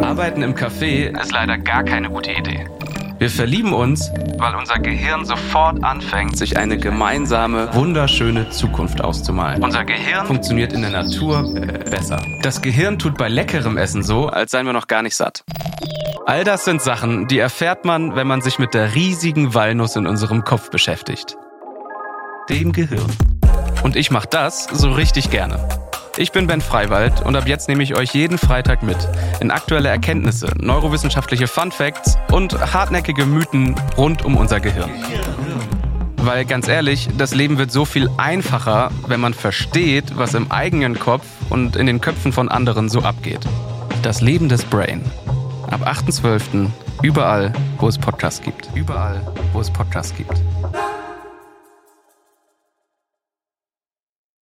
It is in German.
Arbeiten im Café ist leider gar keine gute Idee. Wir verlieben uns, weil unser Gehirn sofort anfängt, sich eine gemeinsame, wunderschöne Zukunft auszumalen. Unser Gehirn funktioniert in der Natur besser. Das Gehirn tut bei leckerem Essen so, als seien wir noch gar nicht satt. All das sind Sachen, die erfährt man, wenn man sich mit der riesigen Walnuss in unserem Kopf beschäftigt. Dem Gehirn. Und ich mache das so richtig gerne. Ich bin Ben Freiwald und ab jetzt nehme ich euch jeden Freitag mit in aktuelle Erkenntnisse, neurowissenschaftliche Fun Facts und hartnäckige Mythen rund um unser Gehirn. Weil ganz ehrlich, das Leben wird so viel einfacher, wenn man versteht, was im eigenen Kopf und in den Köpfen von anderen so abgeht. Das Leben des Brain. Ab 8.12. überall, wo es Podcasts gibt. Überall, wo es Podcasts gibt.